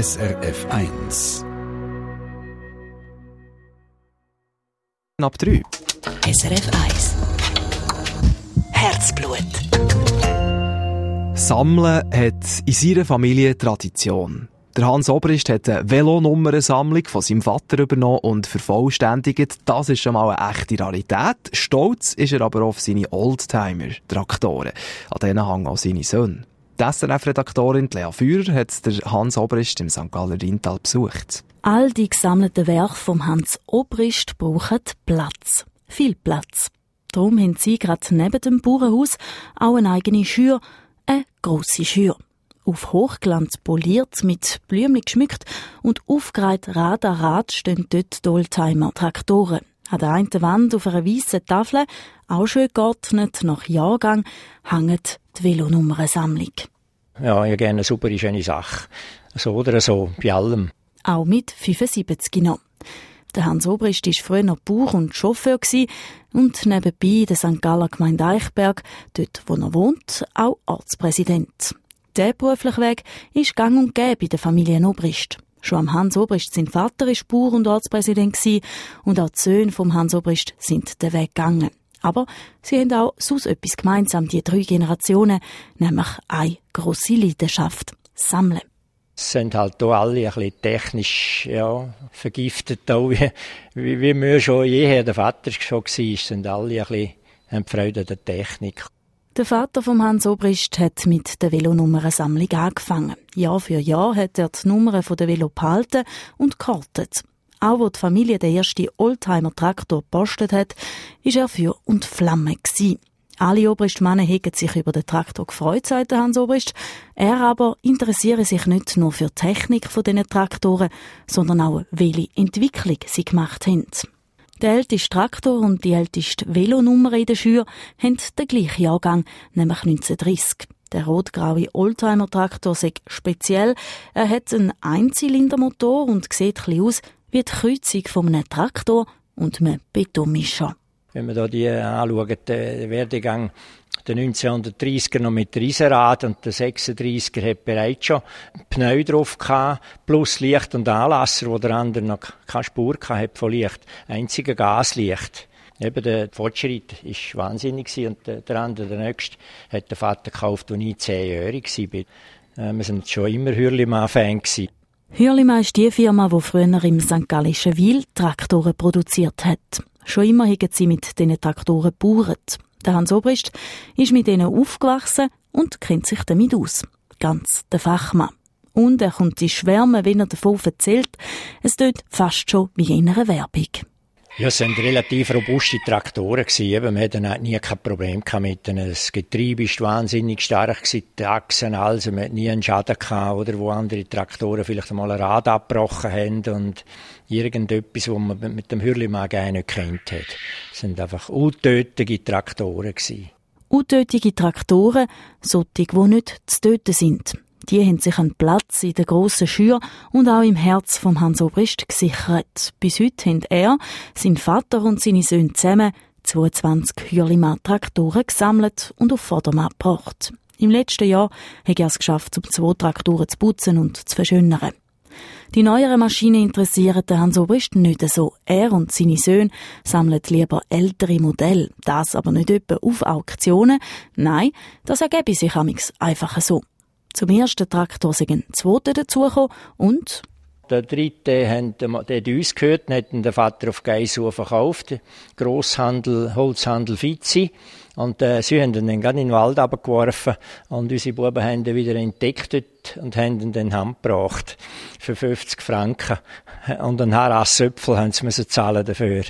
SRF 1. Ab 3. SRF 1. Herzblut. Sammeln hat in seiner Familie Tradition. Der Hans Obrist hat eine Velonummernsammlung von seinem Vater übernommen und vervollständigt. Das ist schon mal eine echte Rarität. Stolz ist er aber auf seine Oldtimer-Traktoren. An denen hängen auch seine Söhne. Die SRF-Redaktorin Lea Führer hat der Hans Obrist im St. Galler Rintal besucht. All die gesammelten Werke vom Hans Obrist brauchen Platz. Viel Platz. Darum haben sie gerade neben dem Bauernhaus auch eine eigene Schür, eine grosse Schür. Auf Hochglanz poliert, mit Blümchen geschmückt und aufgereiht Rad an Rad stehen dort Oldtimer-Traktoren. An der einen Wand auf einer weißen Tafel, auch schön geordnet, nach Jahrgang, hängt die Velonummernsammlung. Ja, ich gerne eine super schöne Sache. So oder so, bei allem. Auch mit 75 noch. Der Hans Obrist war früher noch Bauer und Chauffeur und nebenbei der St. Galler Gemeinde Eichberg, dort wo er wohnt, auch Ortspräsident. Der berufliche Weg ist gang und gäbe in der Familie Obrist. Schon am Hans Obrist sein Vater war Bauer und Ortspräsident und auch die Söhne vom Hans Obrist sind den Weg gegangen. Aber sie haben auch sonst etwas gemeinsam, die drei Generationen, nämlich eine grosse Leidenschaft. Sammeln. Sie sind halt hier alle ein bisschen technisch ja, vergiftet, auch wie, wie, wie wir schon jeher der Vater schon war, sind alle ein bisschen Freude an der Technik. Der Vater von Hans Obrist hat mit der Velonummernsammlung angefangen. Jahr für Jahr hat er die Nummern der Velo behalten und gekartet. Auch wo die Familie den ersten Oldtimer-Traktor gepostet hat, war er für und Flamme gewesen. Alle Obristmannen hätten sich über den Traktor gefreut, sagt Hans Obrist. Er aber interessiere sich nicht nur für die Technik von diesen Traktoren, sondern auch, welche Entwicklung sie gemacht haben. Der älteste Traktor und die älteste Velonummer in der Schür haben den gleichen Jahrgang, nämlich 1930. Der rot-graue Oldtimer-Traktor ist speziell. Er hat einen Einzylindermotor und sieht ein aus wie die Kreuzung von einem Traktor und einem Betonmischer. Wenn man da die anschaut, der Werdegang der 1930er noch mit Riesenrad und der 36er hat bereits schon Pneu drauf gehabt, plus Licht und Anlasser, wo der andere noch keine Spur hatte von Licht. Einziger Gaslicht. Eben der Fortschritt ist wahnsinnig und der andere, der nächste, hat der Vater gekauft, als ich zehnjährig war. Wir sind schon immer Hürlimann-Fan Hürlimann ist die Firma, die früher im St. Gallischen Wil Traktoren produziert hat. Schon immer haben sie mit diesen Traktoren gebaut. Der Hans Obrist ist mit ihnen aufgewachsen und kennt sich damit aus. Ganz der Fachmann. Und er kommt in Schwärmen, wenn er davon erzählt. Es tut fast schon wie in einer Werbung. Ja, es waren relativ robuste Traktoren. Gewesen. Man hatte nie kein Problem mit ihnen. Das Getriebe war wahnsinnig stark, die Achsen, also man hatte nie einen Schaden gehabt, oder wo andere Traktoren vielleicht einmal ein Rad abgebrochen haben und irgendetwas, was man mit dem Hürlimann gar nicht kennt hat. Es sind einfach untötige Traktoren. Gewesen. Untötige Traktoren, solche, die nicht zu töten sind. Die haben sich einen Platz in der grossen Schür und auch im Herz vom Hans Obrist gesichert. Bis heute haben er, sein Vater und seine Söhne zusammen 22 Hürlimann-Traktoren gesammelt und auf Vordermann gebracht. Im letzten Jahr hat er es geschafft, um zwei Traktoren zu putzen und zu verschönern. Die neueren Maschinen interessieren den Hans Obrist nicht so. Er und seine Söhne sammeln lieber ältere Modelle. Das aber nicht etwa auf Auktionen. Nein, das ergebe sich einfach so. Zum ersten Traktor sind ein zweiter dazugekommen und der dritte hat, hat uns gehört, hat der Vater auf Geisur verkauft. Grosshandel, Holzhandel Fizi. Und äh, sie haben ihn dann gerade in den Wald abgeworfen und unsere Buben haben ihn wieder entdeckt und haben ihn dann heimgebracht für 50 Franken. Und ein Harassöpfel haben sie müssen zahlen dafür.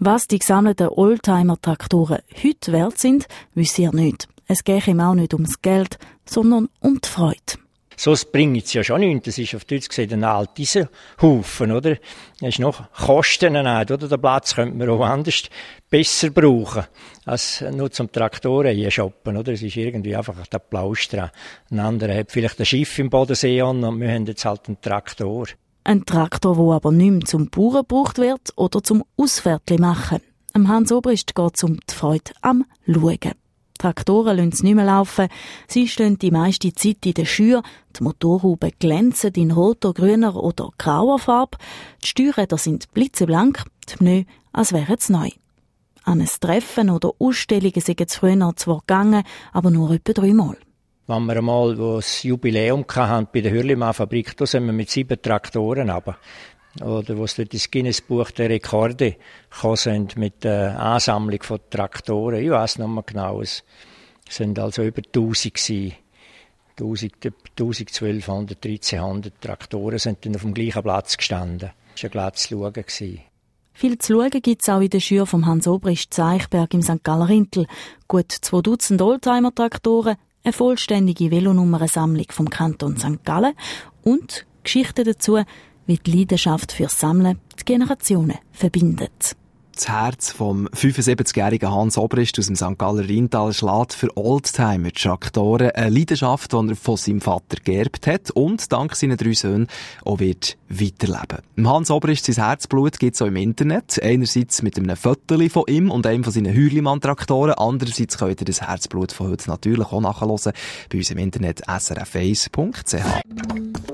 Was die gesammelten Oldtimer-Traktoren heute wert sind, wissen ihr nicht. Es geht ihm auch nicht ums Geld, sondern um die Freude. So bringt es ja schon nichts. Das ist auf Deutsch gesagt ein alter Haufen, oder? Das ist noch Kosten nicht, oder? Den Platz könnte man auch anders besser brauchen, als nur zum Traktoren hier shoppen, oder? Es ist irgendwie einfach der Applaus dran. Ein anderer hat vielleicht ein Schiff im Bodensee an und wir haben jetzt halt einen Traktor. Ein Traktor, der aber nicht mehr zum Bauern gebraucht wird oder zum Ausfährtli machen. Am Hans Obrist geht es um die Freude am Schauen. Traktoren lassen sie nicht mehr laufen. Sie stehen die meiste Zeit in der Schür. Die Motorhuben glänzen in roter, grüner oder grauer Farbe. Die Steuerräder sind blitzeblank, die Pneu, als wären sie neu. An ein Treffen oder Ausstellungen sind es früher zwar gegangen, aber nur etwa dreimal. Wenn wir einmal das Jubiläum hatten bei der Hürlimann-Fabrik, da sind wir mit sieben Traktoren aber oder wo sie das Guinness-Buch der Rekorde gekommen sind mit der Ansammlung von Traktoren. Ich weiß noch mal genau, es sind also über 1000 gewesen. 1000, 1200, 1300 Traktoren sind dann auf dem gleichen Platz gestanden. Das war ein zu schauen. Viel zu schauen gibt es auch in der Schür vom Hans Obrist Zeichberg im St. Galler Rintel. Gut zwei Dutzend Oldtimer-Traktoren, eine vollständige Velonummernsammlung vom Kanton St. Gallen und Geschichten dazu, wie die Leidenschaft fürs Sammeln die Generationen verbindet. Das Herz vom 75-jährigen Hans Obrist aus dem St. Galler Rheintal schlägt für Oldtimer Traktoren, eine Leidenschaft, die er von seinem Vater geerbt hat und dank seinen drei Söhnen auch wird weiterleben. Hans Obrist, sein Herzblut gibt es auch im Internet. Einerseits mit einem Foto von ihm und einem von seinen Hürlimann-Traktoren. Andererseits könnt ihr das Herzblut von heute natürlich auch nachhören bei uns im Internet srf1.ch.